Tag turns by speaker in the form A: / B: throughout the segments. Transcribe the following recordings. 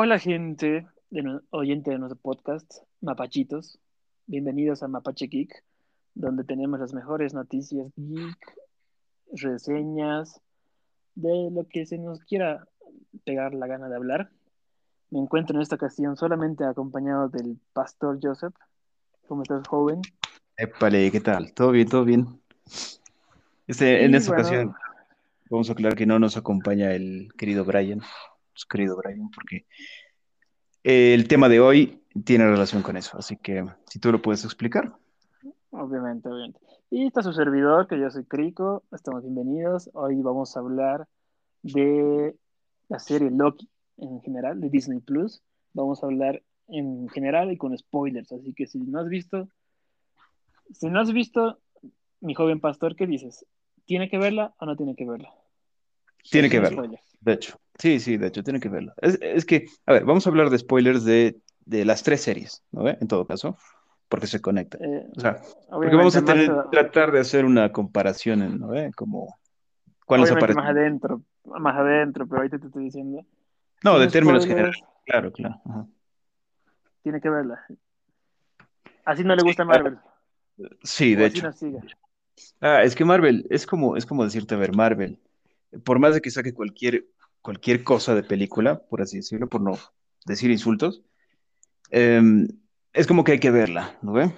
A: Hola gente, de oyente de nuestro podcast, Mapachitos. Bienvenidos a Mapache Geek, donde tenemos las mejores noticias geek, reseñas, de lo que se nos quiera pegar la gana de hablar. Me encuentro en esta ocasión solamente acompañado del pastor Joseph. ¿Cómo estás, joven?
B: Épale, ¿qué tal? ¿Todo bien? ¿Todo bien? Este, en esta
A: bueno,
B: ocasión vamos a aclarar que no nos acompaña el querido Brian, nuestro querido Brian, porque el tema de hoy tiene relación con eso, así que si tú lo puedes explicar.
A: obviamente, obviamente. Y está su servidor, que yo soy Crico. Estamos bienvenidos. Hoy vamos a hablar de la serie Loki en general, de Disney Plus. Vamos a hablar en general y con spoilers. Así que si no has visto, si no has visto, mi joven pastor, ¿qué dices? ¿Tiene que verla o no tiene que verla?
B: Tiene que verlo,
A: spoilers.
B: de hecho. Sí, sí, de hecho, tiene que verlo. Es, es que, a ver, vamos a hablar de spoilers de, de las tres series, ¿no? En todo caso, porque se conectan.
A: Eh,
B: O sea, porque vamos a tener, tratar de hacer una comparación, ¿no? Como, ¿cuál nos aparece?
A: más adentro, más adentro, pero ahorita te estoy diciendo,
B: No, de términos
A: spoilers,
B: generales, claro, claro. ajá.
A: tiene que verla. Así no le
B: Sí,
A: gusta
B: claro.
A: Marvel,
B: Sí,
A: o
B: de hecho. Ah, es que Marvel, es como, es como decirte, a ver, Marvel, por más de que saque cualquier, cualquier cosa de película, por así decirlo, por no decir insultos, em, es como que hay que verla, ¿no ve?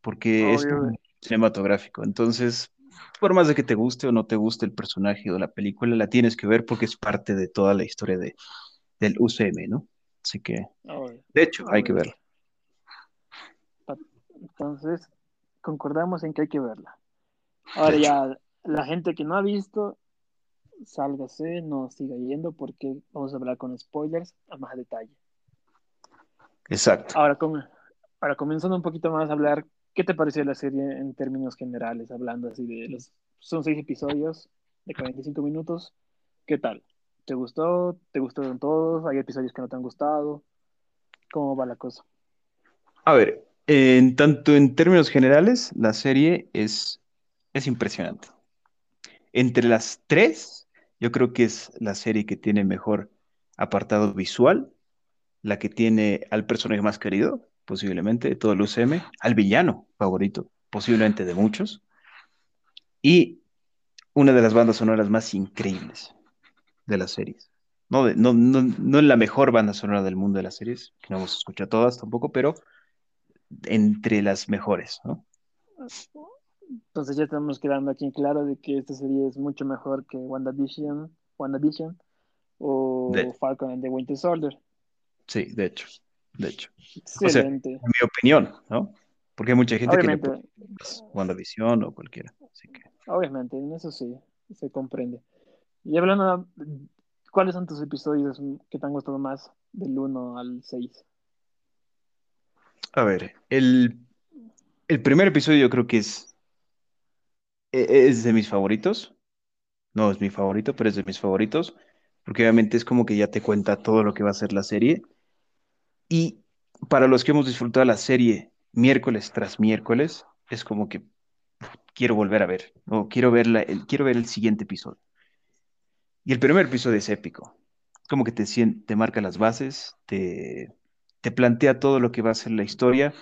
B: Porque es
A: Obvio,
B: cinematográfico. Entonces, por más de que te guste o no te guste el personaje o la película, la tienes que ver porque es parte de toda la historia de, del UCM, ¿no? Así que,
A: obvio,
B: de hecho, hay que verla.
A: Entonces, concordamos en que hay que verla. Ahora ya, la gente que no ha visto, sálgase, no siga yendo porque vamos a hablar con spoilers a más detalle.
B: exacto.
A: Ahora, com- ahora comenzando un poquito más a hablar, ¿qué te pareció la serie en términos generales? Hablando así de los... Son seis episodios de 45 minutos. ¿Qué tal? ¿Te gustó? ¿Te gustaron todos? ¿Hay episodios que no te han gustado? ¿Cómo va la cosa?
B: A ver, en tanto en términos generales, la serie es, es impresionante. Entre las tres, yo creo que es la serie que tiene mejor apartado visual, la que tiene al personaje más querido, posiblemente, de todo el UCM, al villano favorito, posiblemente de muchos, y una de las bandas sonoras más increíbles de las series. No, es la mejor banda sonora del mundo de las series, que no hemos escuchado todas tampoco, pero entre las mejores.
A: Entonces ya estamos quedando aquí en claro de que esta serie es mucho mejor que WandaVision, WandaVision o
B: De,
A: Falcon and the Winter Soldier.
B: sí, de hecho, de hecho. O sea, en
A: Excelente.
B: mi opinión, ¿no? Porque hay mucha gente que le pone
A: Obviamente,
B: WandaVision o cualquiera. Así que,
A: obviamente, en eso sí, se comprende. Y hablando, ¿cuáles son tus episodios que te han gustado más del 1 al 6?
B: a ver, el, el primer episodio yo creo que es, es de mis favoritos. No es mi favorito, pero es de mis favoritos. Porque obviamente es como que ya te cuenta todo lo que va a ser la serie. Y para los que hemos disfrutado la serie miércoles tras miércoles, es como que quiero volver a ver, o quiero ver la- el, quiero ver el siguiente episodio. Y el primer episodio es épico. Como que te, te marca las bases, te, te plantea todo lo que va a ser la historia,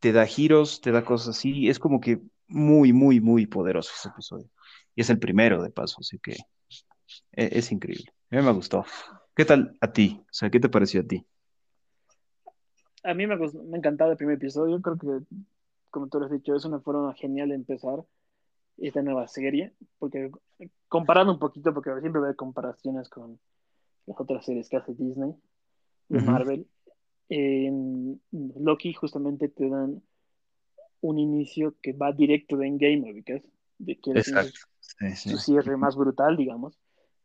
B: te da giros, te da cosas así. Es como que muy, muy, muy poderoso ese episodio. Y es el primero de paso, así que e- es, increíble. A mí me gustó. ¿Qué tal a ti? O sea, ¿qué te pareció a ti?
A: A mí me, gustó- me ha encantado el primer episodio, creo que, como tú lo has dicho, es una forma genial de empezar esta nueva serie, porque comparando un poquito, porque siempre veo comparaciones con las otras series que hace Disney, de Marvel, en Loki justamente te dan un inicio que va directo de Endgame, ubicas, de que es.
B: Sí, sí.
A: su cierre más brutal, digamos,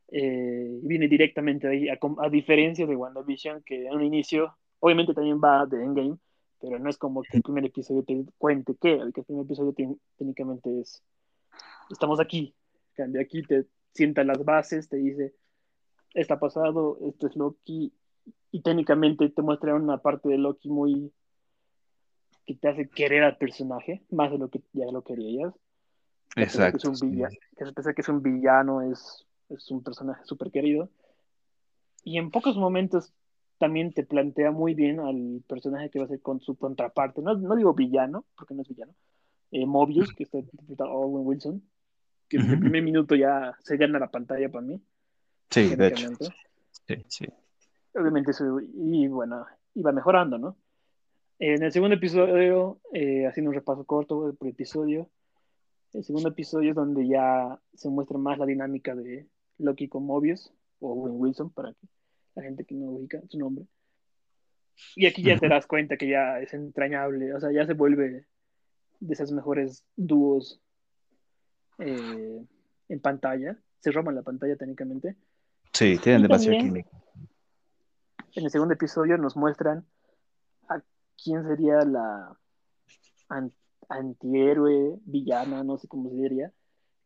A: eh, viene directamente de ahí, a, a diferencia de WandaVision, que en un inicio, obviamente también va de Endgame, pero no es como que el primer episodio te cuente qué, el que el primer episodio te- técnicamente es, estamos aquí, de aquí te sienta las bases, te dice, está pasado, esto es Loki, y técnicamente te muestra una parte de Loki muy que te hace querer al personaje, más de lo que ya lo querías, pesar que es
B: Exacto.
A: un
B: sí.
A: villano, que pesar que es un villano, es, es un personaje súper querido. Y en pocos momentos también te plantea muy bien al personaje que va a ser con su contraparte. No, no digo villano, porque no es villano. Eh, Mobius, que está interpretado Owen Wilson, que desde el primer minuto ya se gana la pantalla para mí.
B: Sí, de hecho. Sí, sí.
A: Obviamente, eso, y bueno, iba mejorando, ¿no? En el segundo episodio, eh, haciendo un repaso corto por episodio, el segundo episodio es donde ya se muestra más la dinámica de Loki con Mobius, o Wilson, para que la gente que no ubica su nombre. Y aquí ya te das cuenta que ya es entrañable, o sea, ya se vuelve de esos mejores dúos eh, en pantalla. Se roban la pantalla técnicamente.
B: Sí, tienen demasiado química.
A: En el segundo episodio nos muestran quién sería la antihéroe, villana, no sé cómo se diría,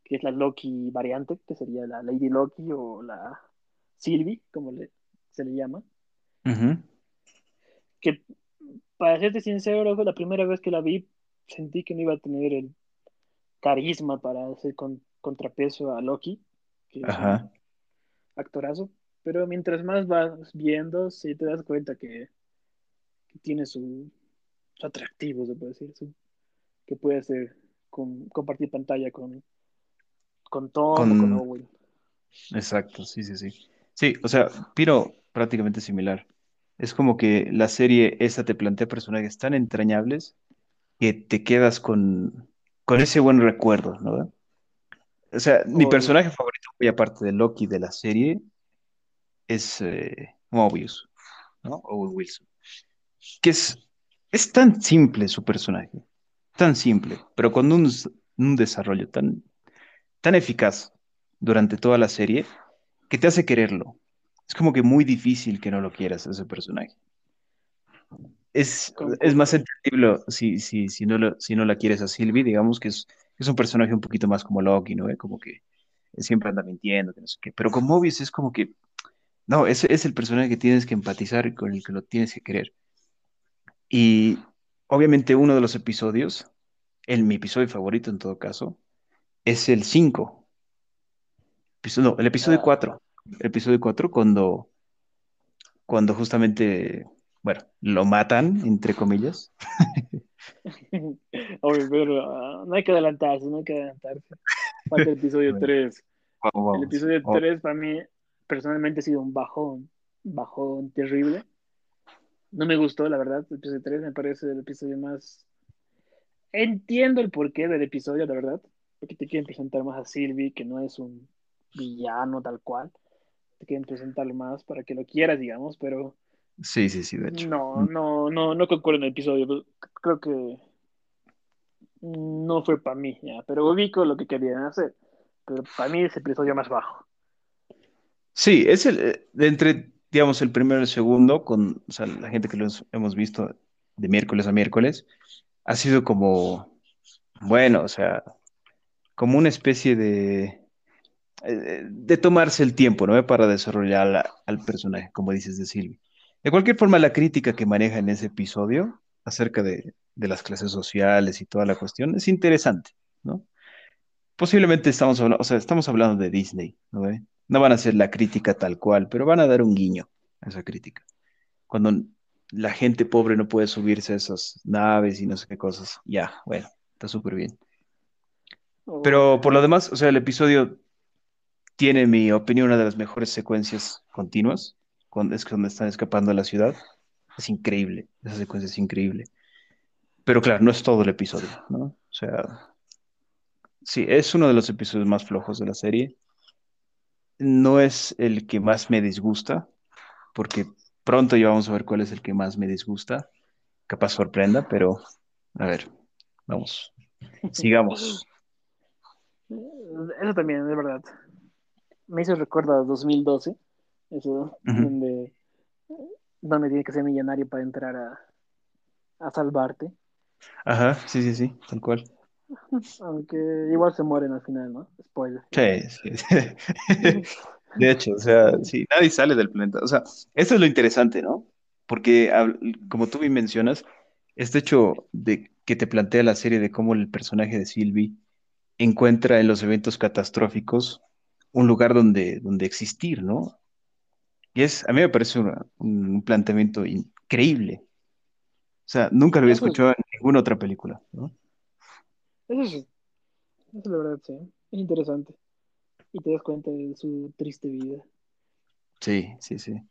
A: que es la Loki variante, que sería la Lady Loki o la Sylvie, como se le llama. Que, para serte sincero, la primera vez que la vi, sentí que no iba a tener el carisma para hacer contrapeso a Loki, que es un actorazo. Pero mientras más vas viendo, sí te das cuenta que, tiene su, atractivo, se puede decir, que puede hacer compartir pantalla con, con Tom con... con Owen.
B: Exacto, sí, sí, sí. Sí, o sea, Piro prácticamente similar. Es como que la serie esta te plantea personajes tan entrañables que te quedas con, con ese buen recuerdo, ¿no? O sea, mi personaje favorito, muy aparte de Loki de la serie, es eh, Mobius, ¿no? Owen Wilson. Que es, es tan simple su personaje, tan simple, pero con un, un desarrollo tan, tan eficaz durante toda la serie que te hace quererlo. Es como que muy difícil que no lo quieras ese personaje. Es, es más entendible si, si, si, no si no la quieres a Sylvie, digamos que es, es un personaje un poquito más como Loki, ¿no? Como que siempre anda mintiendo, no sé qué. Pero con Mobius es como que, no, ese es el personaje que tienes que empatizar y con el que lo tienes que querer. Y obviamente uno de los episodios, el, mi episodio favorito en todo caso, es el 5. No, el episodio 4. Ah. El episodio 4 cuando, cuando justamente, bueno, lo matan, entre comillas.
A: Pero ah, no hay que adelantarse, no hay que adelantarse. Falta el episodio 3. El episodio 3 para mí personalmente ha sido un bajón, bajón terrible. No me gustó, la verdad, el episodio 3 me parece el episodio más... Entiendo el porqué del episodio, la verdad, porque te quieren presentar más a Sylvie, que no es un villano tal cual. Te quieren presentarlo más para que lo quieras, digamos, pero...
B: Sí, sí, sí, de hecho.
A: No, mm. no, no, no concuerdo en el episodio. Creo que no fue para mí, ya, pero ubico lo que querían hacer. Pero para mí es el episodio más bajo.
B: Sí, es el, eh, de entre, digamos, el primero y el segundo, con la gente que los hemos visto de miércoles a miércoles, ha sido como, bueno, o sea, como una especie de, eh, de tomarse el tiempo, ¿no? Para desarrollar al personaje, como dices de Silvia. De cualquier forma, la crítica que maneja en ese episodio acerca de, las clases sociales y toda la cuestión es interesante, ¿no? Posiblemente estamos hablando, o sea, estamos hablando de Disney, ¿no? No van a hacer la crítica tal cual, pero van a dar un guiño a esa crítica. Cuando la gente pobre no puede subirse a esas naves y no sé qué cosas, ya, bueno, está súper bien. Pero por lo demás, o sea, el episodio tiene, en mi opinión, una de las mejores secuencias continuas, cuando, es cuando están escapando de la ciudad. Es increíble, esa secuencia es increíble. Pero claro, no es todo el episodio, ¿no? O sea, sí, es uno de los episodios más flojos de la serie no es el que más me disgusta, porque pronto ya vamos a ver cuál es el que más me disgusta. Capaz sorprenda, pero a ver, vamos, sigamos.
A: Eso también, es verdad. Me hizo recuerdo a 2012, eso, donde, donde tiene que ser millonario para entrar a, a salvarte.
B: Ajá, sí, sí, sí, tal cual.
A: Aunque igual se mueren al final, ¿no? Spoiler.
B: Sí, sí. De hecho, o sea, sí, nadie sale del planeta. O sea, eso es lo interesante, ¿no? Porque, como tú bien mencionas, este hecho de que te plantea la serie de cómo el personaje de Sylvie encuentra en los eventos catastróficos un lugar donde, donde existir, ¿no? Y es, a mí me parece una- un planteamiento increíble. O sea, nunca lo había escuchado en ninguna otra película, ¿no?
A: Eso sí, eso la verdad sí, es interesante. Y te das cuenta de su triste vida.
B: Sí, sí, sí.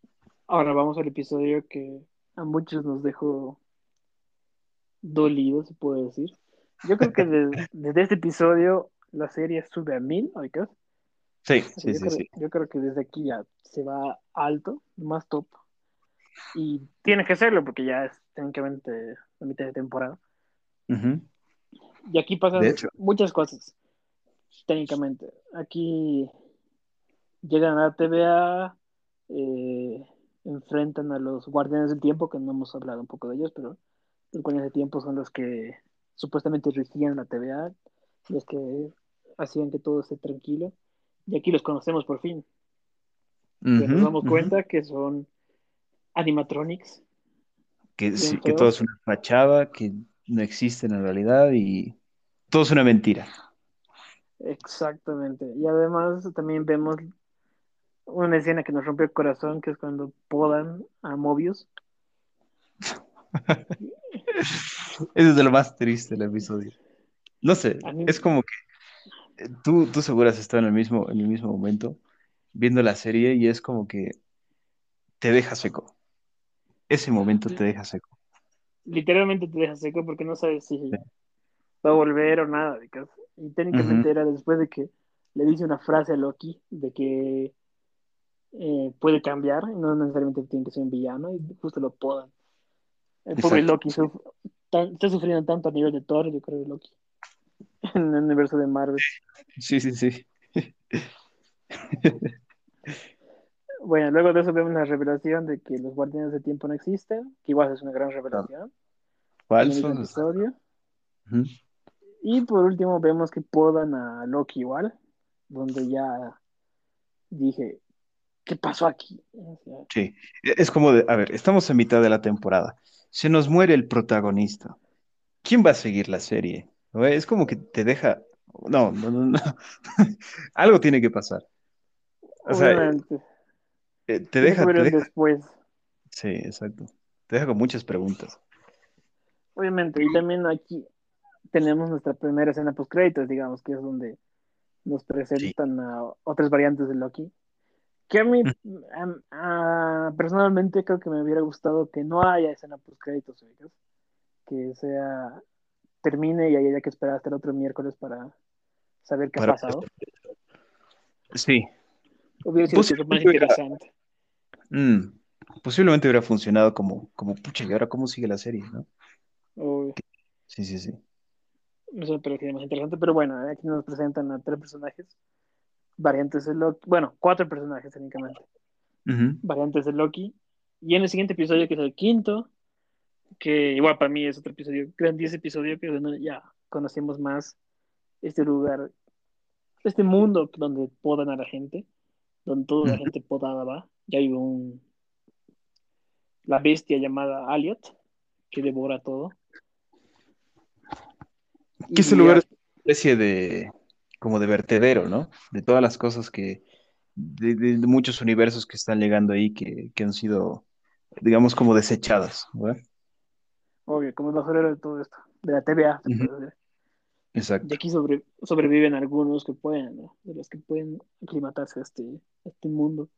A: Ahora vamos al episodio que a muchos nos dejó dolidos, se puede decir. Yo creo que de- desde este episodio la serie sube a mil, ¿oicas?
B: Sí, sí,
A: yo,
B: sí,
A: creo,
B: sí.
A: yo creo que desde aquí ya se va alto, más top. Y tiene que serlo porque ya es técnicamente la mitad de temporada.
B: Ujú.
A: Y aquí pasan muchas cosas, técnicamente. Aquí llegan a la TVA, eh, enfrentan a los guardianes del tiempo, que no hemos hablado un poco de ellos, pero los guardianes del tiempo son los que supuestamente regían la TVA, los que hacían que todo esté tranquilo. Y aquí los conocemos por fin. Nos damos cuenta que son animatronics.
B: Que, sí, que todo es una fachada, que no existen en realidad y todo es una mentira.
A: Exactamente. Y además también vemos una escena que nos rompe el corazón, que es cuando podan a Mobius.
B: Eso es de lo más triste del episodio. No sé,
A: mí-
B: es como que eh, tú, tú seguro has estado en el mismo, en el mismo momento viendo la serie y es como que te deja seco. Ese momento te deja seco.
A: Literalmente te deja seco porque no sabes si va a volver o nada. because- Y técnicamente era después de que le dice una frase a Loki de que eh, puede cambiar, no necesariamente tiene que ser un villano, y justo lo podan. El pobre. Loki suf- tan- está sufriendo tanto a nivel de Thor, yo creo, Loki. En el universo de Marvel.
B: Sí, sí, sí.
A: Bueno, luego de eso vemos la revelación de que los guardianes del tiempo no existen, que igual es una gran revelación.
B: Falso.
A: episodio.
B: Ujú.
A: Y por último vemos que podan a Loki igual, donde ya dije, ¿qué pasó aquí?
B: Sí, es como de, a ver, estamos a mitad de la temporada. Se nos muere el protagonista. ¿Quién va a seguir la serie? ¿No? Es como que te deja. No, no, no, no. Algo tiene que pasar. O sea,
A: obviamente,
B: eh, te deja, te
A: después,
B: Sí, exacto. Te deja con muchas preguntas.
A: obviamente, y también aquí tenemos nuestra primera escena post créditos, digamos, que es donde nos presentan a otras variantes de Loki. Que a mí, a- personalmente, creo que me hubiera gustado que no haya escena post créditos, que sea termine y haya que esperar hasta el otro miércoles para saber qué
B: Para-
A: ha pasado.
B: Sí.
A: Hubiera sido más interesante.
B: Mm, posiblemente hubiera funcionado como, como, pucha, ¿y ahora cómo sigue la serie, no?
A: Uy,
B: Sí, sí, sí.
A: eso me más interesante, pero bueno, aquí nos presentan a tres personajes, variantes de Loki, bueno, cuatro personajes técnicamente, variantes de Loki, y en el siguiente episodio, que es el quinto, que igual para mí es otro episodio, grandioso episodio, que donde ya conocemos más este lugar, este mundo donde podan a la gente, donde toda la gente podada va, ya hay un, la bestia llamada Aliot, que devora todo.
B: Que ese
A: Y
B: lugar es una especie de, como de vertedero, ¿no? De todas las cosas que, de, de- de muchos universos que están llegando ahí que, que han sido, digamos, como desechadas, ¿no?
A: Obvio, como el basurero de todo esto, de la TVA.
B: Exacto.
A: Y aquí sobre- sobreviven algunos que pueden, ¿no? De los que pueden aclimatarse a este, a este mundo.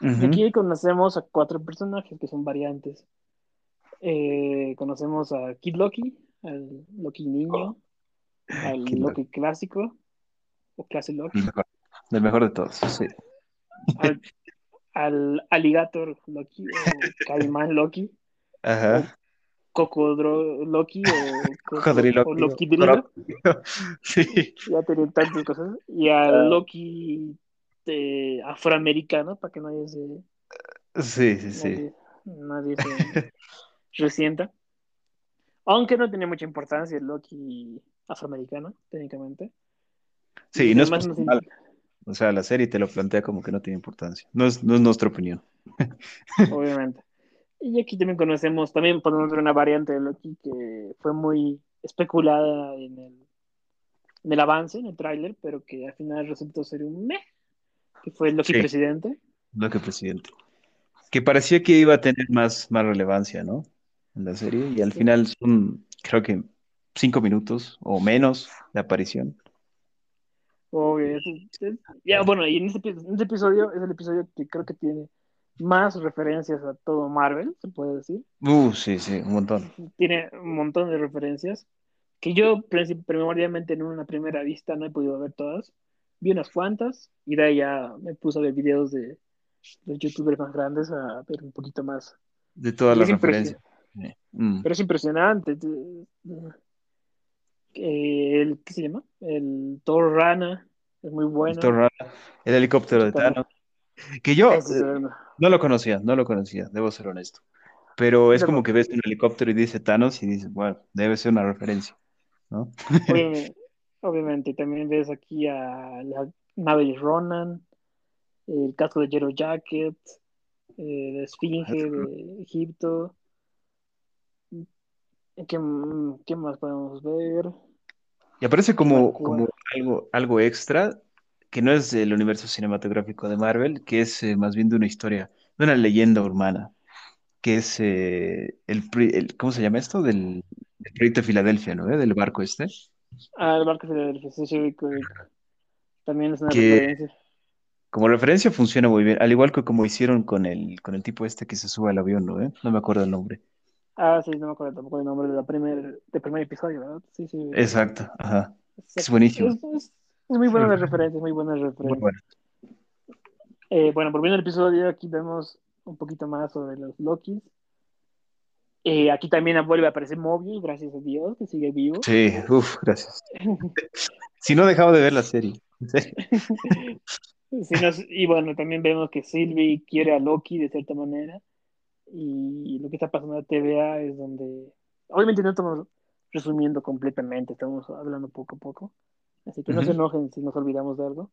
A: Y aquí conocemos a cuatro personajes que son variantes. Eh, conocemos a Kid Loki, al Loki niño, al
B: Kid
A: Loki clásico, o clase Loki,
B: El mejor, de todos, sí.
A: al, al Alligator Loki, o Caimán Loki,
B: Ajá.
A: Cocodro Loki, o, o Loki Drilo.
B: Sí.
A: ya tienen tantas cosas. Y
B: Ah.
A: al Loki de afroamericano, para que nadie se,
B: Sí, sí, sí.
A: nadie, se resienta. Aunque no tenía mucha importancia el Loki afroamericano, técnicamente.
B: Sí,
A: Y
B: no es personal. O sea, la serie te lo plantea como que no tiene importancia. No es, no es nuestra opinión.
A: obviamente. Y aquí también conocemos, también podemos ver una variante de Loki que fue muy especulada en el, en el avance, en el tráiler, pero que al final resultó ser un meh, que fue el Loki
B: Sí.
A: presidente.
B: Lo que presidente. que parecía que iba a tener más, más relevancia, ¿no? En la serie, y al
A: Sí,
B: final son, creo que cinco minutos o menos de aparición.
A: obvio. es- ya, bueno, y en este, en este episodio es el episodio que creo que tiene más referencias a todo Marvel, se puede decir.
B: Uh, sí, sí, un montón.
A: Tiene un montón de referencias que yo primordialmente en una primera vista no he podido ver todas. Vi unas cuantas y de ahí ya me puse a ver videos de los youtubers más grandes a ver un poquito más.
B: De todas las referencias. Mm.
A: pero es impresionante. Eh, El, ¿qué se llama? El Thor Rana es muy
B: El
A: bueno.
B: Thor Rana, el helicóptero de Thanos. Que yo
A: es
B: eh,
A: el-
B: no lo conocía, no lo conocía, debo ser honesto. Pero es como que ves un helicóptero y dice Thanos y dices, bueno, debe ser una referencia, ¿no?
A: Obviamente, obviamente, también ves aquí a la nave de Ronan, el casco de Yellow Jacket, eh, la esfinge de Egipto. ¿Qué, qué más podemos ver?
B: Y aparece como, como algo, algo extra que no es del universo cinematográfico de Marvel, que es eh, más bien de una historia, de una leyenda urbana, que es eh, el, ¿cómo se llama esto? Del, del proyecto de Filadelfia, ¿no? ¿Eh? Del barco este,
A: Ah, el barco sí, sí. También es una
B: que
A: referencia.
B: como referencia funciona muy bien, al igual que como hicieron con el, con el tipo este que se sube al avión, ¿no? ¿Eh? No me acuerdo el nombre.
A: Ah, sí, no me acuerdo tampoco el nombre de la primer, del primer episodio, ¿verdad? Sí, sí.
B: Exacto, ajá. Es buenísimo.
A: Es, es- es muy buena la referencia, muy buena
B: Muy
A: referencia.
B: bueno.
A: Eh, bueno, volviendo al episodio, aquí vemos un poquito más sobre los Lokis. Eh, aquí también vuelve a aparecer Mobius, gracias a Dios, que sigue vivo.
B: Sí, uff, gracias. Si no dejaba de ver la serie.
A: nos- y bueno, también vemos que Sylvie quiere a Loki de cierta manera. Y lo que está pasando en la TVA es donde. Obviamente no estamos resumiendo completamente, estamos hablando poco a poco. Así que no se enojen si nos olvidamos de algo.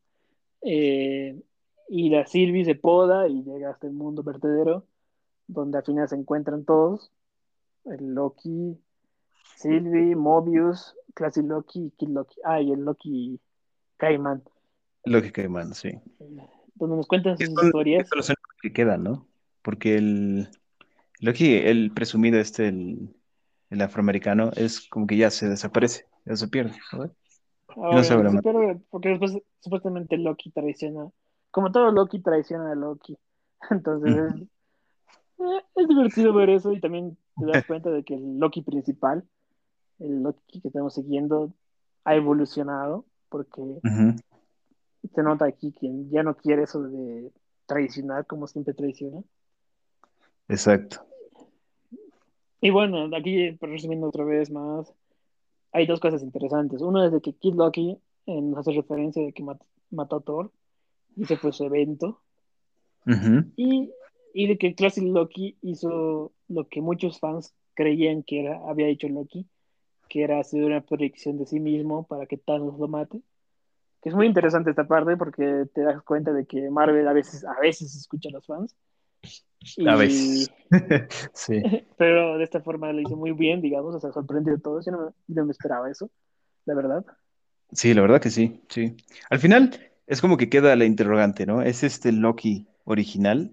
A: Eh, y la Sylvie se poda y llega hasta el mundo vertedero, donde al final se encuentran todos: el Loki, Sylvie, Mobius, Classy Loki y Kid Loki. Ah, y el Loki Caimán,
B: Lógica, man, sí.
A: donde nos cuentan sus historias.
B: son los que quedan, ¿no? Porque el Loki, el presumido este, el, el afroamericano, es como que ya se desaparece, ya se pierde, ¿no? Se
A: sí, pero porque después supuestamente Loki traiciona, como todo Loki traiciona a Loki. Entonces es, eh, es divertido ver eso y también te das cuenta de que el Loki principal, el Loki que estamos siguiendo, ha evolucionado porque se nota aquí que ya no quiere eso de traicionar como siempre traiciona.
B: Exacto.
A: Y bueno, aquí pues, resumiendo otra vez más, hay dos cosas interesantes. Uno es de que Kid Loki eh, nos hace referencia de que mat- mató a Thor y ese fue su evento. Y de que Classic Loki hizo lo que muchos fans creían que era, había hecho Loki, que era hacer una proyección de sí mismo para que Thanos lo mate. Que es muy interesante esta parte porque te das cuenta de que Marvel a veces, a veces escucha a los fans. Y,
B: A veces. Sí.
A: pero de esta forma lo hizo muy bien, digamos, o sea, sorprendió a todos. Yo no, yo no me esperaba eso, la verdad.
B: Sí, la verdad que sí, sí. Al final es como que queda la interrogante, ¿no? ¿Es este Loki original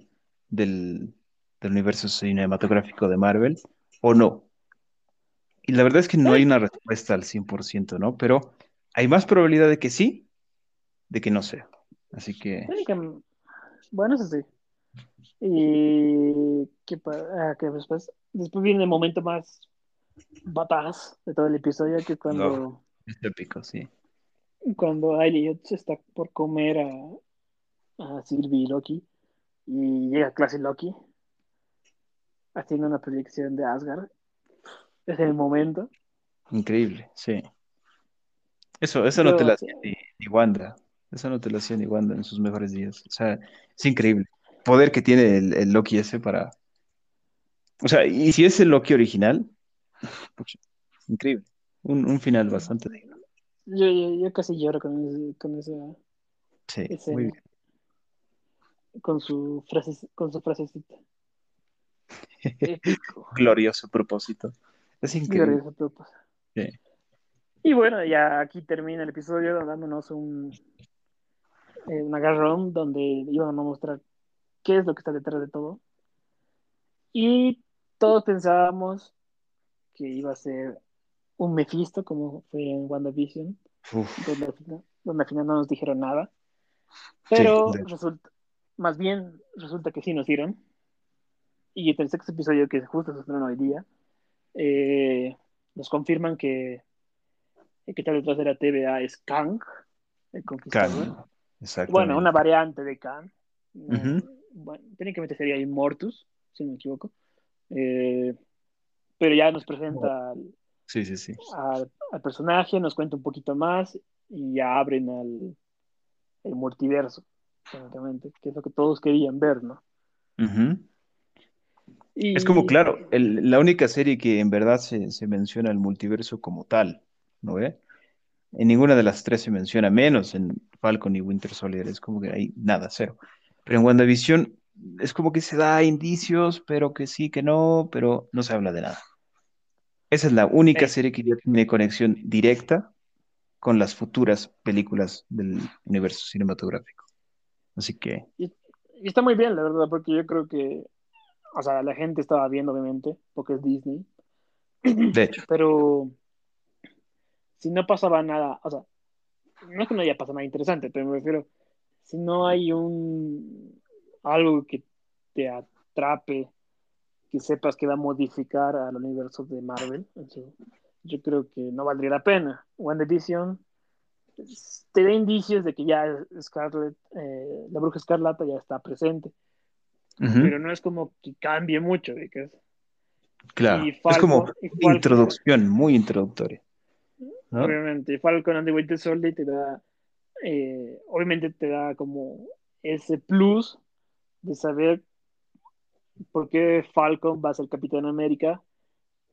B: del, del universo cinematográfico de Marvel o no? Y la verdad es que no hay una respuesta al 100%, ¿no? Pero hay más probabilidad de que sí, de que no sea. Así que,
A: bueno, eso sí. Y que, ah, que después, después viene el momento más badass de todo el episodio, que cuando,
B: es épico, sí.
A: cuando Elliot se está por comer a, a Sylvie y Loki y llega clase Loki haciendo una proyección de Asgard. Es el momento.
B: Increíble, sí. Eso, eso no te lo hacía ni, ni Wanda. Eso no te lo hacía ni Wanda en sus mejores días. O sea, es increíble. Poder que tiene el, el Loki ese para. O sea, y si es el Loki original, increíble. Un, un final bastante digno.
A: yo, yo, yo casi lloro con, ese- con esa
B: Sí, muy
A: escena,
B: bien.
A: con su frase, con su frasecita.
B: Glorioso propósito. Es increíble.
A: Glorioso propósito.
B: Sí.
A: Y bueno, ya aquí termina el episodio dándonos un, eh, un agarrón donde iban a mostrar qué es lo que está detrás de todo. Y todos pensábamos que iba a ser un Mephisto, como fue en WandaVision, donde al final, donde al final no nos dijeron nada. Pero
B: sí,
A: resulta, más bien resulta que sí nos dieron. Y en el sexto episodio, que justo se estrenó hoy día, eh, nos confirman que el que está detrás de la TVA es Kang, el conquistador. Bueno,
B: exactamente.
A: una variante de Kang. Bueno, técnicamente sería Immortus, si no me equivoco. Eh, pero ya nos presenta al,
B: Sí, sí, sí.
A: al- al personaje, nos cuenta un poquito más y ya abren al el multiverso, técnicamente, que es lo que todos querían ver, ¿no?
B: Es como, claro, el- la única serie que en verdad se, se menciona el multiverso como tal, ¿no ve? En ninguna de las tres se menciona, menos en Falcon y Winter Soldier, es como que hay nada, cero. Pero en WandaVision es como que se da indicios, pero que sí, que no, pero no se habla de nada. Esa es la única serie que ya tiene conexión directa con las futuras películas del universo cinematográfico. Así que,
A: y- y está muy bien, la verdad, porque yo creo que, o sea, la gente estaba viendo, obviamente, porque es Disney,
B: de hecho,
A: pero si no pasaba nada, o sea, no es que no haya pasado nada interesante, pero me refiero, si no hay un algo que te atrape, que sepas que va a modificar al universo de Marvel, entonces, yo creo que no valdría la pena. WandaVision pues, te da indicios de que ya Scarlet, eh, la bruja escarlata ya está presente, pero no es como que cambie mucho, ¿vicas?
B: claro, es como
A: Falcon,
B: introducción muy introductoria, ¿no?
A: obviamente, y Falcon and the Winter Soldier te da, eh, obviamente te da como ese plus de saber por qué Falcon va a ser Capitán América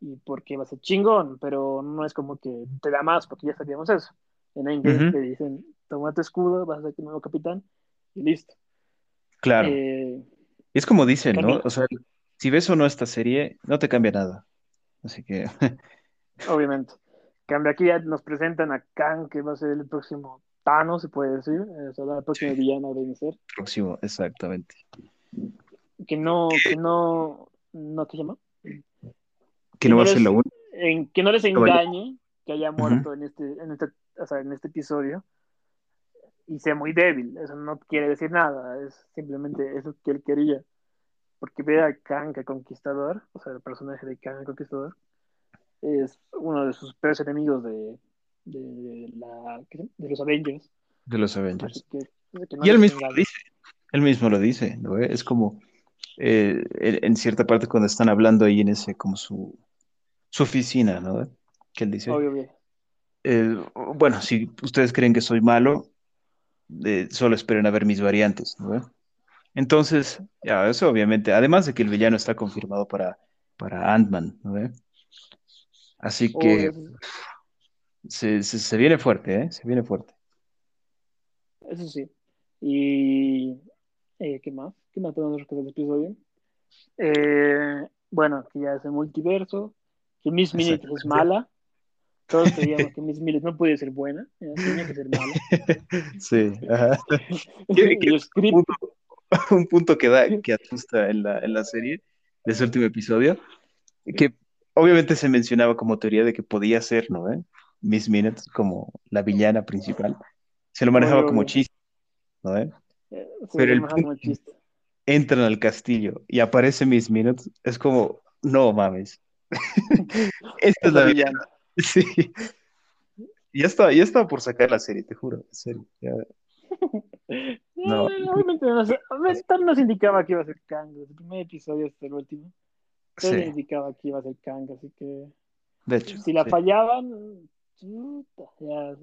A: y por qué va a ser chingón, pero no es como que te da más, porque ya sabíamos eso. En
B: Ujú,
A: te dicen, toma tu escudo, vas a ser el nuevo capitán y listo.
B: claro.
A: Eh,
B: Es como
A: en
B: dicen, ¿no? O sea, si ves o no esta serie, no te cambia nada. Así que,
A: obviamente. En cambio, aquí ya nos presentan a Kang, que va a ser el próximo Thanos, se puede decir, o sea, la próxima
B: sí,
A: villana de vencer,
B: próximo, exactamente.
A: que no, que no, no, ¿qué se llama?
B: Que no va a ser la única.
A: que no les engañe que haya muerto en este, en este, o sea, en este episodio y sea muy débil. Eso no quiere decir nada, es simplemente eso que él quería. Porque ve a Kang el Conquistador, o sea, el personaje de Kang el Conquistador, es uno de sus peores enemigos de, de, la, de los Avengers.
B: De los Avengers.
A: que, así que no
B: Y él mismo lo dice, él mismo lo dice, ¿no? Es como, eh, en cierta parte cuando están hablando ahí en ese, como su, su oficina, ¿no? Que él dice,
A: Obvio, obvio.
B: eh, bueno, si ustedes creen que soy malo, eh, solo esperen a ver mis variantes, ¿no? Entonces, ya, eso obviamente, además de que el villano está confirmado para, para Ant-Man, ¿no? Así que se, se, se viene fuerte, ¿eh? Se viene fuerte.
A: eso sí. Y, eh, ¿qué más? ¿Qué más podemos rescatar del episodio? Eh, bueno, que ya es el multiverso, que Miss Minutes es mala. Todos creíamos que Miss Minutes no podía ser buena, ya, tenía que ser mala.
B: Sí, ajá. Un punto, un punto que da, que asusta en la, en la serie, de ese último episodio, que obviamente se mencionaba como teoría de que podía ser, ¿no? ¿Eh? Miss Minutes como la villana principal. Se lo manejaba
A: obvio,
B: como chiste, ¿no? ¿Eh?
A: Eh, se
B: Pero el punto
A: como chiste.
B: entran al castillo y aparece Miss Minutes, es como, no mames. Esta
A: Es la villana.
B: Sí. Ya estaba, ya estaba por sacar la serie, te juro, en serio. ya.
A: Eh,
B: No,
A: obviamente no nos indicaba que iba a ser Kang, desde el primer episodio hasta el último. Todo
B: sí,
A: indicaba que iba a ser Kang, así que
B: de hecho,
A: si la
B: sí.
A: fallaban, chuta, ya,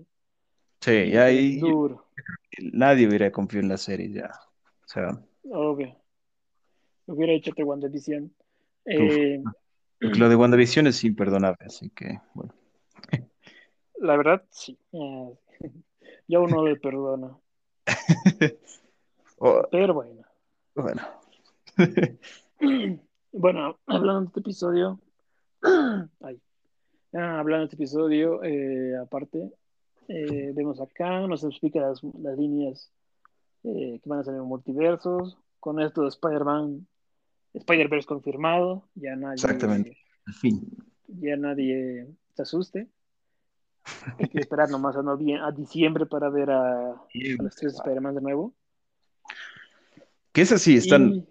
B: Sí, ya ahí
A: duro,
B: nadie hubiera confiado en la serie ya. O sea,
A: obvio. Hubiera hecho otra WandaVision. Eh,
B: lo de WandaVision es imperdonable, así que, bueno.
A: La verdad, sí. yo uno le perdono.
B: Oh,
A: Pero bueno.
B: bueno,
A: Bueno, hablando de este episodio, ay, ah, hablando de este episodio, eh, aparte, eh, vemos acá, nos explica las, las líneas eh, que van a ser en multiversos. Con esto, Spider-Man Spider-Verse confirmado, ya nadie,
B: Exactamente. Al fin.
A: ya nadie se asuste. Hay que esperar nomás a, a diciembre para ver a, a los tres Spider-Man de nuevo.
B: Que esas sí están
A: Y-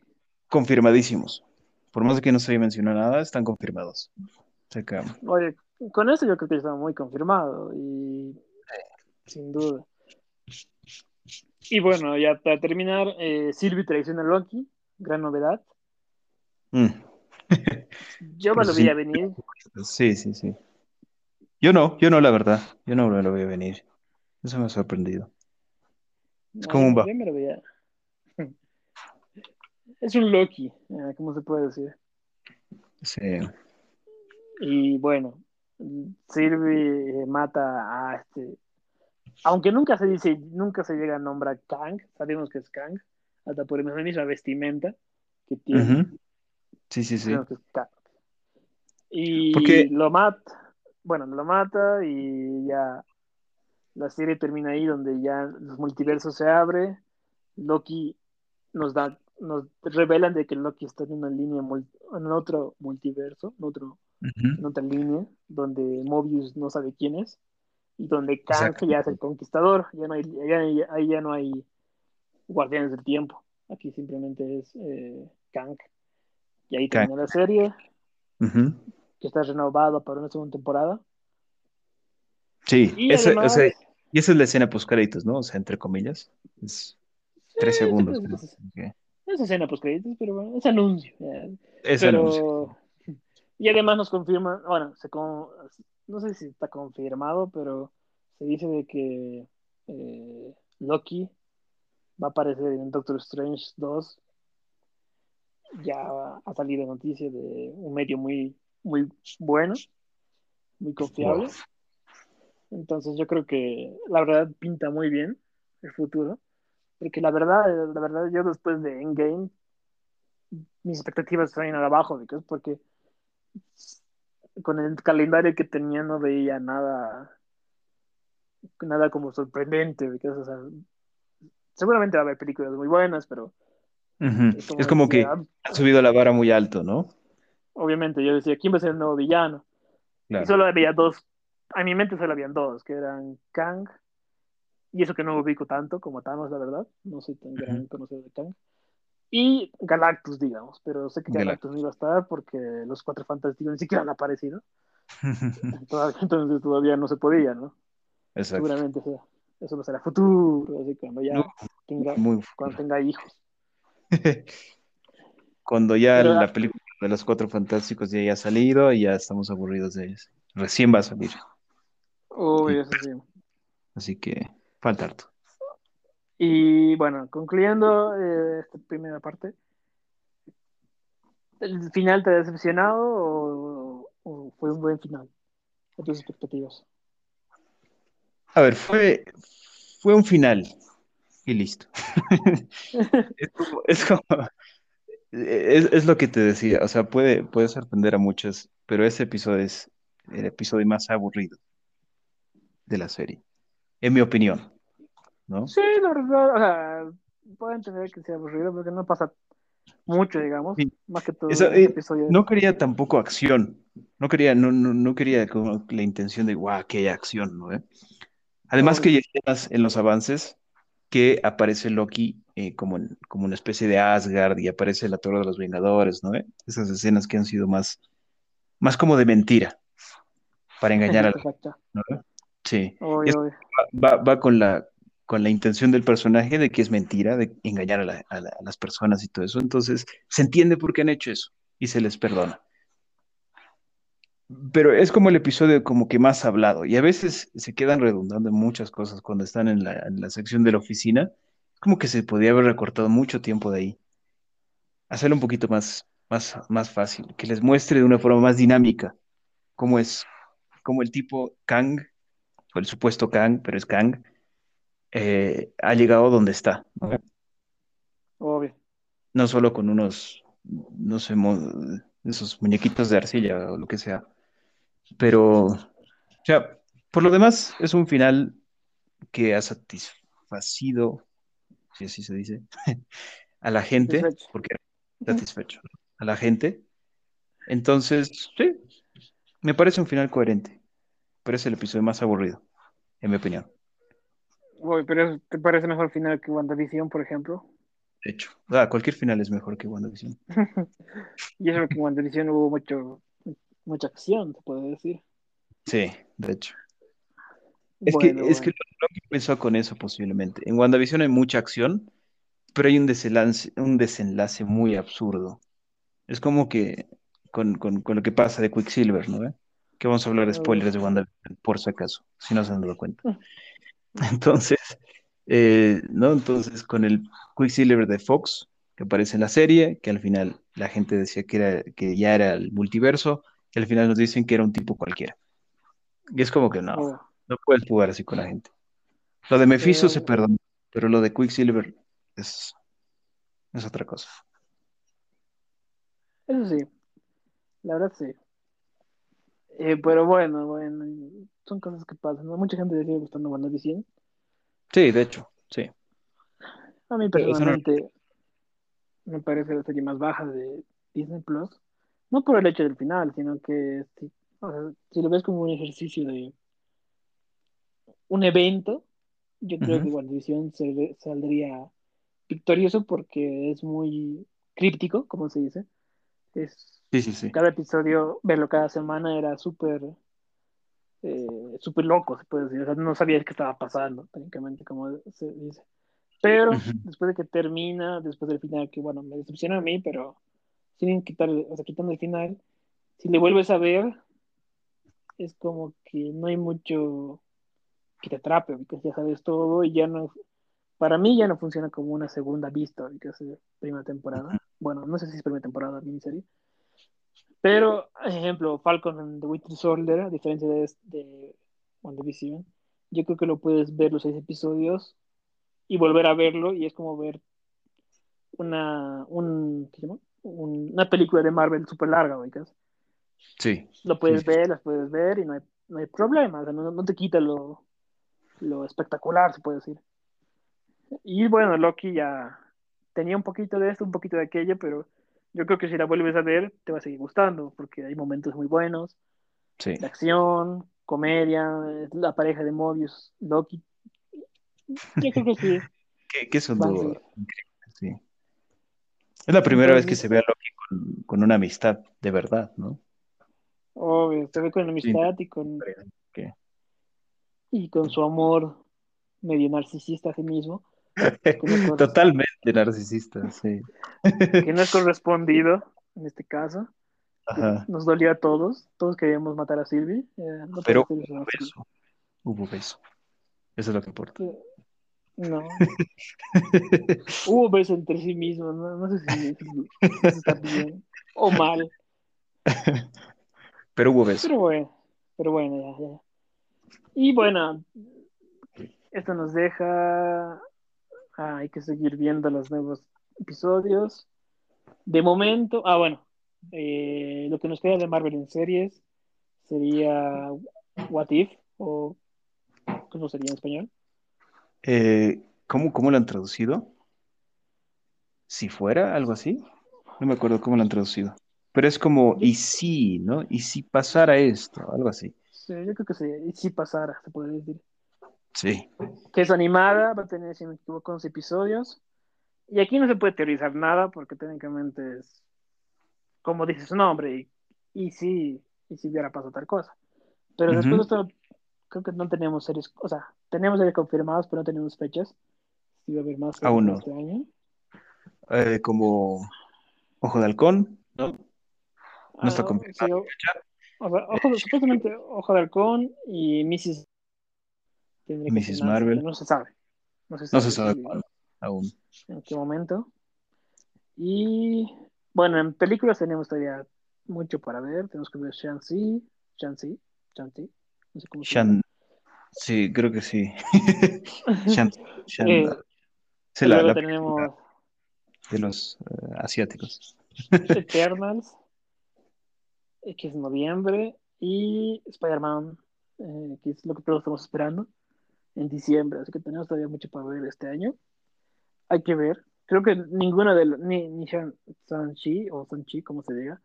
B: confirmadísimos. Por más de que no se haya mencionado nada, están confirmados. Que,
A: Oye, con eso yo creo que está muy confirmado y sin duda. Y bueno, ya para terminar, eh, Sylvie traiciona a Loki, gran novedad.
B: mm,
A: Yo me lo
B: sí.
A: veía venir.
B: sí, sí, sí. Yo no, yo no, la verdad. Yo no me lo voy a venir. Eso me ha sorprendido. Es como un
A: yo me lo veía. Es un Loki, eh, ¿cómo se puede decir?
B: Sí.
A: Y bueno, Sylvie eh, mata a este. Aunque nunca se dice, nunca se llega a nombrar Kang, sabemos que es Kang, hasta por la misma vestimenta que tiene.
B: Ujú. Sí, sí, sí.
A: que es Kang. Y
B: Porque-
A: lo mata, bueno, lo mata y ya la serie termina ahí donde ya los multiversos se abre. Loki nos da, nos revelan de que Loki está en una línea, en otro multiverso, en otro
B: Ujú.
A: en otra línea, donde Mobius no sabe quién es, y donde Kang ya es el conquistador, ya no hay, ya- ya- ahí ya no hay guardianes del tiempo, aquí simplemente es eh, Kang. Y ahí
B: Kang.
A: termina la serie,
B: Ujú.
A: Que está renovada para una segunda temporada.
B: Sí,
A: Y
B: ese-
A: además,
B: o sea, y esa es la escena post créditos, ¿no? O sea, entre comillas. Es tres
A: sí,
B: segundos. Ok.
A: es escena post créditos, pero bueno, es anuncio.
B: Es
A: pero
B: anuncio.
A: y además nos confirma, bueno, se con- no sé si está confirmado, pero se dice de que eh, Loki va a aparecer en Doctor Strange 2. Ya ha salido noticia de un medio muy, muy bueno, muy confiable.
B: Wow.
A: Entonces yo creo que la verdad pinta muy bien el futuro. Porque la verdad, la verdad, yo después de Endgame, mis expectativas están abajo, because- porque con el calendario que tenía no veía nada, nada como sorprendente, o sea, seguramente va a haber películas muy buenas, pero
B: Ujú.
A: es como,
B: Es como que han subido la vara muy alto, ¿no?
A: Obviamente yo decía, ¿quién va a ser el nuevo villano? Y
B: Claro.
A: solo había dos, a mi mente solo habían dos, que eran Kang, y eso que no ubico tanto como Thanos, la verdad, no soy tan gran conocedor de Kang, y Galactus, digamos, pero sé que
B: Galactus.
A: Galactus no iba a estar porque los cuatro fantásticos ni siquiera han aparecido, todavía, entonces todavía no se podía, ¿no?
B: Exacto.
A: Seguramente eso, eso lo será futuro, así cuando ya
B: No,
A: tenga, cuando tenga hijos.
B: Cuando ya
A: Pero-
B: la película de los Cuatro Fantásticos ya haya salido y ya estamos aburridos de ellos. Recién va a salir,
A: Obvio, eso sí.
B: así que falta harto.
A: Y bueno, concluyendo eh, esta primera parte, ¿el final te ha decepcionado o, o fue un buen final? ¿A tus expectativas?
B: A ver, fue, fue un final y listo. Es como, es como- es- es lo que te decía, o sea, puede, puede sorprender a muchos, pero ese episodio es el episodio más aburrido de la serie, en mi opinión, ¿no?
A: Sí, la verdad, o sea, puedo entender que sea aburrido porque no pasa mucho, digamos,
B: Sí.
A: más que todo este
B: eh,
A: episodio.
B: No quería tampoco acción, no quería, no, no, no quería como la intención de, guau, que haya acción, ¿no? ¿Eh? Además que hay escenas en los avances que aparece Loki eh, como, como una especie de Asgard y aparece la Torre de los Vengadores, ¿no? ¿Eh? Esas escenas que han sido más, más como de mentira, para engañar a la. Sí, va con la, con la intención del personaje de que es mentira, de engañar a, la- a la- a las personas y todo eso. Entonces, se entiende por qué han hecho eso y se les perdona. Pero es como el episodio como que más hablado y a veces se quedan redundando en muchas cosas cuando están en la, en la sección de la oficina. Como que se podía haber recortado mucho tiempo de ahí. Hacerlo un poquito más, más, más fácil, que les muestre de una forma más dinámica cómo es, cómo el tipo Kang, o el supuesto Kang, pero es Kang, eh, ha llegado donde está, ¿no?
A: obvio.
B: No solo con unos, no sé, esos muñequitos de arcilla o lo que sea, pero, o sea, por lo demás es un final que ha satisfacido, si así se dice, a la gente,
A: Satisfecho.
B: porque satisfecho, a la gente. Entonces, sí, me parece un final coherente, pero es el episodio más aburrido, en mi opinión.
A: Uy, pero ¿te parece mejor final que WandaVision, por ejemplo?
B: De hecho, ah, cualquier final es mejor que WandaVision.
A: y eso que en WandaVision hubo mucho, mucha acción, se puede decir.
B: Sí, de hecho. Es que, es que lo que pensó con eso posiblemente. En WandaVision hay mucha acción, pero hay un desenlace, un desenlace muy absurdo. Es como que con, con, con lo que pasa de Quicksilver, ¿no? Que vamos a hablar de spoilers de WandaVision, por si acaso, si no se han dado cuenta. Entonces, eh, ¿no? Entonces, con el Quicksilver de Fox, que aparece en la serie, que al final la gente decía que, era, que ya era el multiverso, y al final nos dicen que era un tipo cualquiera. Y es como que no, oh. no puedes jugar así con la gente. Lo de Mephisto se perdona, pero lo de Quicksilver es, es otra cosa.
A: Eso sí, la verdad sí. Eh, pero bueno, bueno, son cosas que pasan. Mucha gente le sigue gustando WandaVision.
B: Sí, de hecho, sí.
A: A mí personalmente me parece la serie más baja de Disney Plus. No por el hecho del final, sino que si, lo ves como un ejercicio de un evento, yo creo que WandaVision saldría victorioso porque es muy críptico, como se dice. Es,
B: sí, sí, sí.
A: Cada episodio, verlo cada semana era súper eh, súper loco, se puede decir. O sea, no sabía qué estaba pasando, técnicamente, como se dice. Pero después de que termina, después del final, que bueno, me decepciona a mí, pero sin quitar, o sea, quitando el final, si le vuelves a ver, es como que no hay mucho que te atrape, porque ya sabes todo y ya no, para mí ya no funciona como una segunda vista, que es primera temporada. Bueno, no sé si es primera temporada, miniserie. Pero, ejemplo, Falcon en The Winter Soldier, a diferencia de, de WandaVision, yo creo que lo puedes ver los seis episodios y volver a verlo y es como ver una, un, ¿qué se llama? Una película de Marvel súper larga, ¿oigas?
B: Sí.
A: Lo puedes ver, las puedes ver y no hay, no hay problema, o sea, no, no, te quita lo, lo espectacular, se puede decir. Y bueno, Loki ya tenía un poquito de esto, un poquito de aquello, pero yo creo que si la vuelves a ver, te va a seguir gustando, porque hay momentos muy buenos.
B: Sí.
A: De acción, comedia, la pareja de Mobius, Loki. Yo creo que sí.
B: que, es un dúo sí. Es la primera vez que se ve a Loki con, con, una amistad de verdad, ¿no?
A: Obvio, se ve con amistad y con.
B: ¿Qué?
A: Y con su amor medio narcisista a sí mismo.
B: Totalmente narcisista, sí.
A: Que no es correspondido en este caso. Nos dolió a todos. Todos queríamos matar a Sylvie. Eh,
B: Pero hubo beso. Hubo beso. Eso es lo que importa.
A: No. hubo beso entre sí mismos. No, sé si, está bien o mal.
B: Pero hubo beso.
A: Pero bueno, pero bueno, ya, ya. Y bueno, esto nos deja Ah, hay que seguir viendo los nuevos episodios. De momento, ah, bueno, eh, lo que nos queda de Marvel en series sería What If, o ¿cómo sería en español?
B: Eh, ¿cómo, ¿Cómo lo han traducido? Si fuera, algo así. No me acuerdo cómo lo han traducido. Pero es como, y si, ¿no? Y si pasara esto, algo así.
A: Sí, yo creo que sí, y si pasara, se puede decir.
B: Sí.
A: Que es animada, va a tener, si me equivoco, 11 episodios. Y aquí no se puede teorizar nada porque técnicamente es, como dice su nombre, y, y sí, y si hubiera pasado tal cosa. Pero después de esto, creo que no tenemos series, o sea, tenemos series confirmadas, pero no tenemos fechas. Si va a haber más
B: Aún no.
A: este año.
B: Eh, como Ojo de Halcón, ¿no? No está ah, confirmado.
A: ojo, supuestamente Ojo de Halcón y Mrs.
B: Mrs. Marvel.
A: No se sabe.
B: No se sabe, aún.
A: En qué momento. Y bueno, en películas tenemos todavía mucho para ver. Tenemos que ver Shang-Chi. Shang-Chi. Shang-Chi. No sé cómo se llama.
B: Sí, creo que sí.
A: Eh, sí, la, la tenemos
B: de los uh, asiáticos.
A: Eternals, eh, que es noviembre, y Spider-Man, eh, que es lo que todos estamos esperando en diciembre, así que tenemos todavía mucho para ver este año. Hay que ver creo que ninguno de los, ni, ni Shang-Chi o Shang-Chi, como se diga,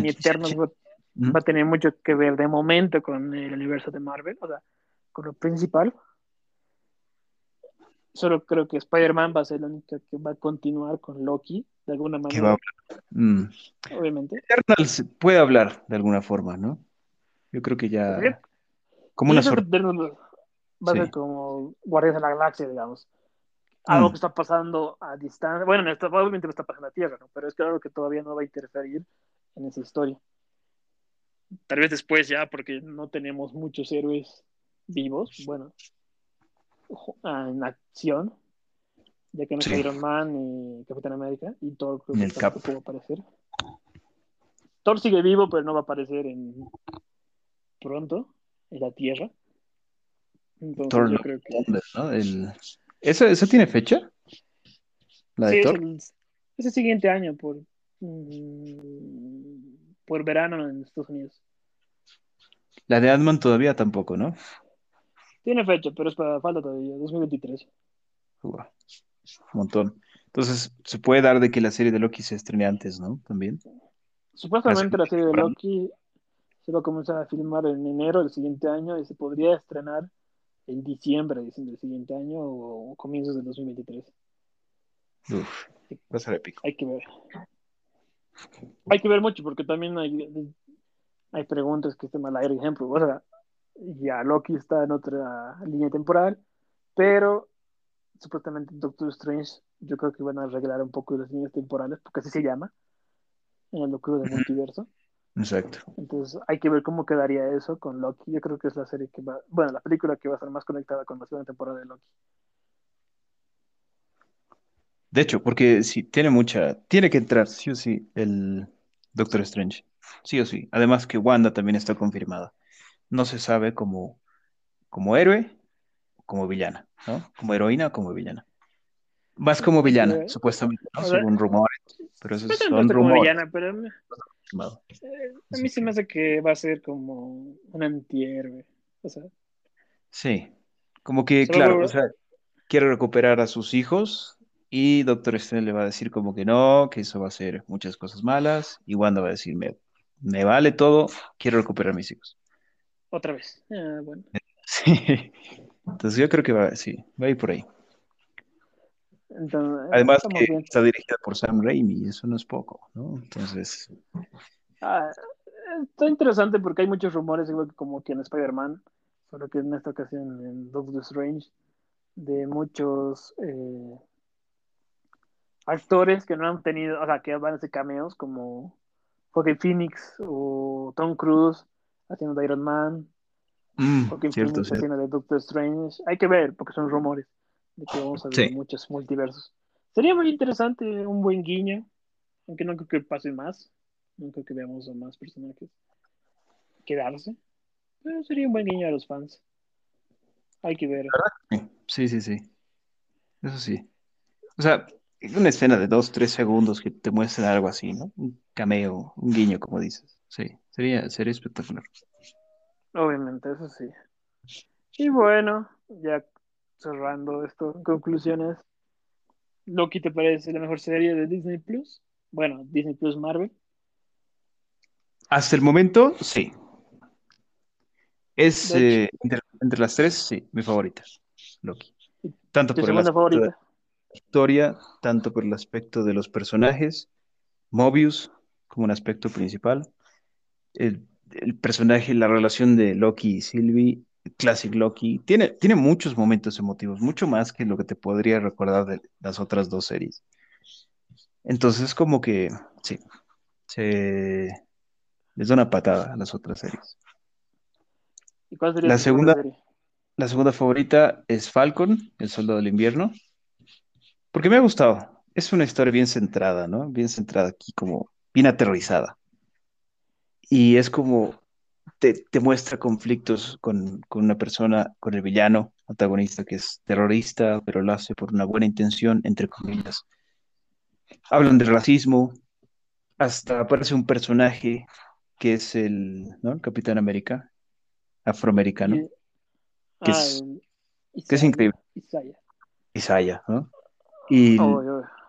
A: ni Eternos va, va, a tener mucho que ver de momento con el universo de Marvel, o sea, con lo principal. Solo creo que Spider-Man va a ser la única que va a continuar con Loki, de alguna manera.
B: Mm.
A: Obviamente.
B: Eternals puede hablar de alguna forma, ¿no? Yo creo que ya. Como una sorpresa.
A: Va a ser como Guardias de la Galaxia, digamos. Algo mm. que está pasando a distancia. Bueno, obviamente no está pasando a Tierra, ¿no? Pero es claro que todavía no va a interferir en esa historia. Tal vez después ya, porque no tenemos muchos héroes vivos. Bueno, Ah, en acción, ya que no es Iron Man y Capitán América, y Thor creo que tampoco puede aparecer. Thor sigue vivo, pero no va a aparecer en pronto en la Tierra. Entonces Thor yo creo que...
B: ¿no? El... ¿Eso, tiene fecha?
A: ¿La de Thor? Es el, siguiente año, por, mm, por verano en Estados Unidos.
B: La de ant todavía tampoco, ¿no?
A: Tiene fecha, pero es para falta todavía, 2023.
B: un montón. Entonces, se puede dar de que la serie de Loki se estrene antes, ¿no? También.
A: Supuestamente la serie de Loki se va a comenzar a filmar en enero del siguiente año y se podría estrenar en diciembre del siguiente año o comienzos del 2023.
B: Uf, va a ser épico.
A: Hay que ver. Hay que ver mucho porque también hay, hay preguntas que estén mal aire. Ejemplo, o sea, ya Loki está en otra línea temporal, pero supuestamente Doctor Strange yo creo que van a arreglar un poco las líneas temporales, porque así se llama, en el locura del multiverso.
B: Exacto.
A: Entonces hay que ver cómo quedaría eso con Loki. Yo creo que es la serie que va, bueno, la película que va a estar más conectada con la segunda temporada de Loki.
B: De hecho, porque sí, tiene mucha, tiene que entrar sí o sí el Doctor Strange, sí o sí. Además que Wanda también está confirmada no se sabe como, como héroe como villana, ¿no? Como heroína o como villana. Más como villana, supuestamente, ¿no? Según rumores. Pero eso son rumores. Villana, pero
A: eh, a mí se me hace que va a ser como un antihéroe. O sea.
B: Sí. Como que, claro, o sea, quiere recuperar a sus hijos y Doctor Strange le va a decir como que no, que eso va a ser muchas cosas malas. Y Wanda va a decir, me, me vale todo, quiero recuperar a mis hijos.
A: Otra vez. Ah, bueno.
B: Sí. Entonces yo creo que va, sí, va a ir por ahí. Además que está dirigida por Sam Raimi, y eso no es poco, ¿no? Entonces...
A: Ah, está interesante porque hay muchos rumores, igual que como que en Spider-Man, solo que en esta ocasión en Doctor Strange, de muchos eh, actores que no han tenido, o sea, que van a ser cameos como Joaquin Phoenix o Tom Cruise haciendo de Iron Man,
B: mm, cierto,
A: haciendo de Doctor Strange. Hay que ver, porque son rumores de que vamos a ver muchos multiversos. Sería muy interesante, un buen guiño, aunque no creo que pase más, no creo que veamos a más personajes quedarse, pero sería un buen guiño a los fans. Hay que ver.
B: Sí, sí, sí. Eso sí. O sea, una escena de dos, tres segundos que te muestre algo así, ¿no? Un cameo, un guiño, como dices. Sí, sería, sería espectacular.
A: Obviamente, eso sí. Y bueno, ya cerrando esto, conclusiones. ¿Loki te parece la mejor serie de Disney Plus? Bueno, Disney Plus Marvel.
B: Hasta el momento, sí. Es eh, entre, las tres, sí, mi favorita, Loki. Tanto por el la historia, tanto por el aspecto de los personajes, Mobius como un aspecto principal, el, personaje, la relación de Loki y Sylvie, Classic Loki, tiene, tiene muchos momentos emotivos, mucho más que lo que te podría recordar de las otras dos series. Entonces, como que, sí, se les da una patada a las otras series.
A: ¿Y cuál sería
B: la segunda, la segunda favorita es Falcon, el soldado del invierno, porque me ha gustado. Es una historia bien centrada, ¿no? Bien centrada aquí, como bien aterrizada y es como te, muestra conflictos con, una persona, con el villano antagonista que es terrorista, pero lo hace por una buena intención, entre comillas. Hablan de racismo, hasta aparece un personaje que es el, Capitán América, afroamericano, que, es, ah, que es increíble. Isaiah. Isaiah, ¿no? Y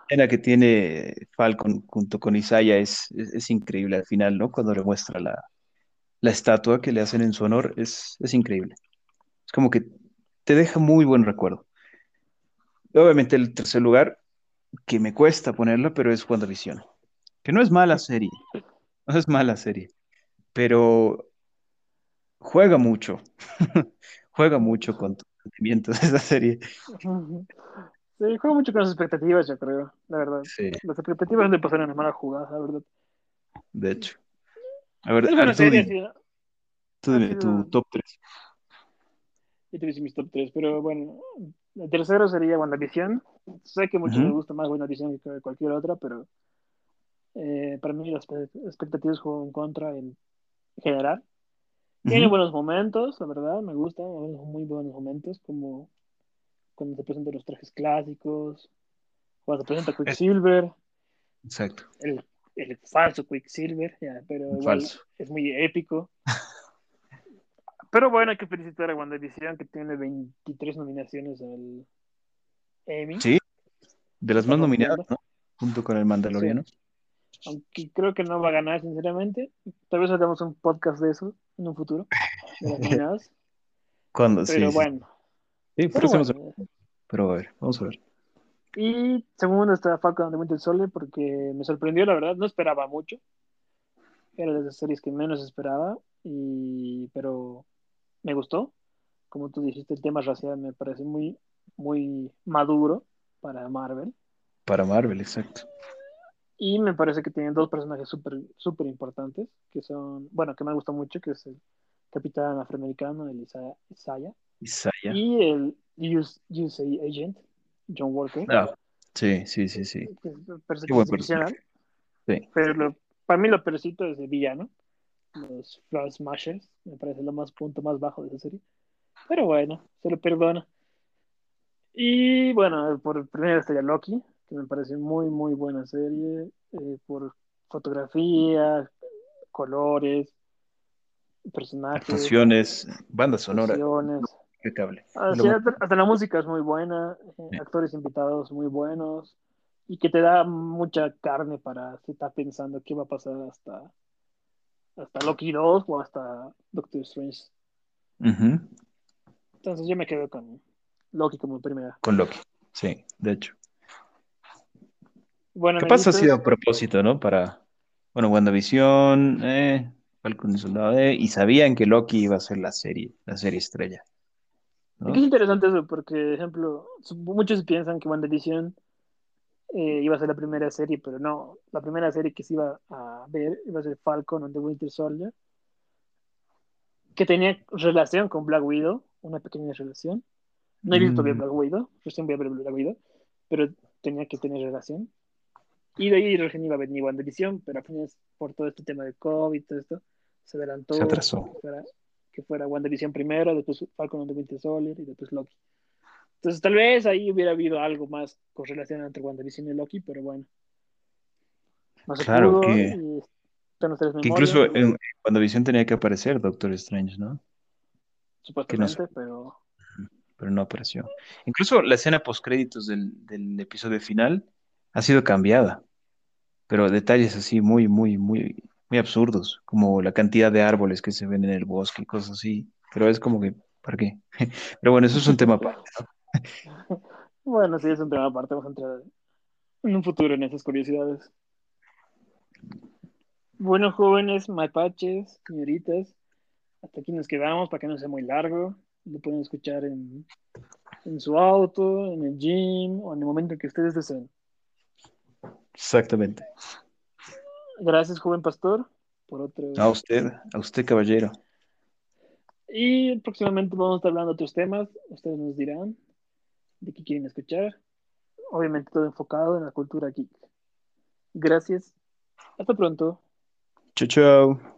B: escena que tiene Falcon junto con Isaiah es, es, es increíble al final, ¿no? Cuando le muestra la, la estatua que le hacen en su honor, es, es increíble. Es como que te deja muy buen recuerdo. Obviamente el tercer lugar, que me cuesta ponerlo, pero es WandaVision. Que no es mala serie, no es mala serie, pero juega mucho, juega mucho con tus sentimientos esa serie.
A: Sí, juego mucho con las expectativas, yo creo, la verdad.
B: Sí,
A: Las expectativas de pasar una mala jugada, la verdad.
B: de hecho. A ver,
A: Es serie,
B: tú dime tu top 3.
A: yo te hice mis top 3, pero bueno, el tercero sería WandaVision. Sé que a muchos les gusta más WandaVision que cualquier otra, pero eh, para mí las expectativas juegan en contra en general. Tiene buenos momentos, la verdad, me gustan, muy buenos momentos, como cuando se presentan los trajes clásicos, cuando se presenta Quicksilver,
B: Exacto,
A: el, el falso Quicksilver, ya, pero igual
B: falso.
A: es muy épico. Pero bueno, hay que felicitar a WandaVision que tiene 23 nominaciones al Emmy.
B: Sí, de las más nominadas. ¿no? Junto con el
A: Sí.
B: Mandaloriano.
A: Aunque creo que no va a ganar, sinceramente. Tal vez hagamos un podcast de eso en un futuro, de las nominadas.
B: ¿Cuándo? Sí,
A: Pero
B: sí.
A: bueno,
B: Sí,
A: pero bueno.
B: pero a ver, vamos a ver.
A: Y segundo está Falcon the Winter Soldier porque me sorprendió, la verdad, no esperaba mucho. Era de las series que menos esperaba, y... pero me gustó. Como tú dijiste, el tema racial me parece muy, muy maduro para Marvel.
B: Para Marvel, exacto.
A: Y me parece que tienen dos personajes súper súper importantes, que son, bueno, que me gusta mucho, que es el capitán afroamericano, el Isa- Isaiah,
B: Isaiah.
A: y el US, USA Agent, John Walker,
B: Ah, sí, sí, sí, sí. Qué buen
A: excepcional.
B: Sí.
A: Pero lo- para mí lo peorcito es el villano, los Flood Smashers, me parece lo más punto más bajo de esa serie. Pero bueno, se lo perdona. Y bueno, por primero estaría Loki, que me parece muy, muy buena serie, eh, por fotografía, colores, personajes,
B: Actuaciones, banda sonora,
A: actuaciones.
B: Impecable.
A: Ah, hasta, hasta la música es muy buena, eh,
B: Sí.
A: actores invitados muy buenos, y que te da mucha carne para si estás pensando qué va a pasar hasta, hasta Loki 2 o hasta Doctor Strange. Entonces yo me quedo con Loki como primera.
B: Con Loki, sí, de hecho.
A: Bueno,
B: Capaz ha sido a propósito, ¿no? Para, bueno, WandaVision, eh, Falcon y Soldado, eh, y sabían que Loki iba a ser la serie, la serie estrella, ¿no?
A: Es interesante eso, porque, ejemplo, muchos piensan que WandaVision eh, iba a ser la primera serie, pero no. La primera serie que se iba a ver iba a ser Falcon and the Winter Soldier, que tenía relación con Black Widow, una pequeña relación. No he visto todavía
B: Mm,
A: Black Widow, recién voy a ver Black Widow, pero tenía que tener relación. Y de ahí recién iba a venir WandaVision, pero final, por todo este tema de COVID y todo esto, se adelantó
B: se atrasó.
A: fuera, que fuera WandaVision primero, después Falcon and the Winter Soldier y después Loki. Entonces, tal vez ahí hubiera habido algo más con relación entre WandaVision y Loki, pero bueno, no se
B: Claro,
A: pudo.
B: que,
A: Y
B: incluso
A: y-
B: en WandaVision tenía que aparecer Doctor Strange, ¿no? Que no,
A: supuestamente, pero
B: pero no apareció. Incluso la escena postcréditos del, del episodio final ha sido cambiada, pero detalles así muy, muy, muy, muy absurdos, como la cantidad de árboles que se ven en el bosque y cosas así, pero es como que, ¿para qué? Pero bueno, eso es un tema aparte, ¿no?
A: bueno, sí, es un tema aparte, vamos a entrar en un futuro en esas curiosidades. Bueno, jóvenes, mapaches, señoritas, hasta aquí nos quedamos para que no sea muy largo. Lo pueden escuchar en, en su auto, en el gym o en el momento que ustedes deseen.
B: Exactamente.
A: Gracias, joven pastor, por otro.
B: A usted, a usted, caballero.
A: Y próximamente vamos a estar hablando de otros temas. Ustedes nos dirán de qué quieren escuchar. Obviamente todo enfocado en la cultura geek. Gracias. Hasta pronto.
B: Chao, chao.